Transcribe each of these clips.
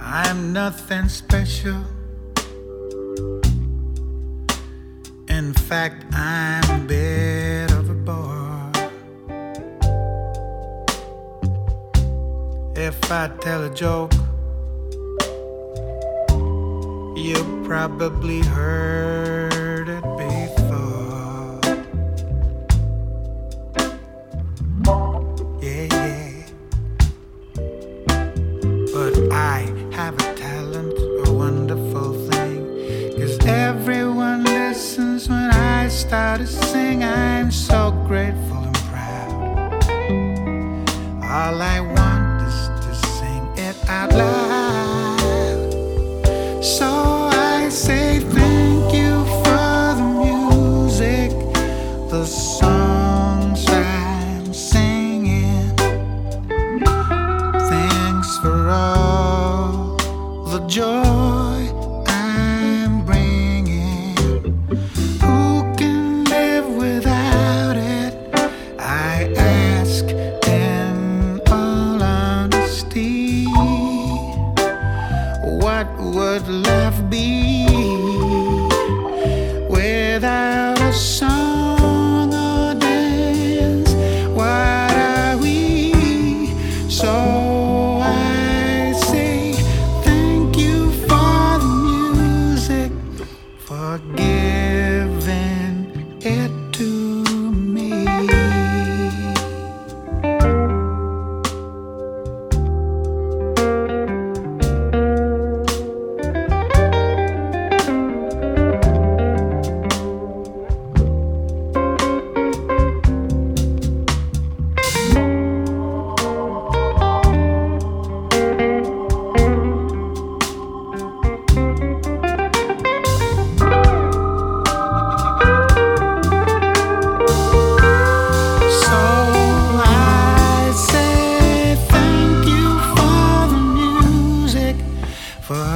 I'm nothing special. In fact, I'm a bit of a bore. If I tell a joke, you probably heard. Start to sing. I'm so grateful and proud. All I want is to sing it out loud. what would life be without a song or dance? What are we? So I say thank you for the music, for giving it.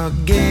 again.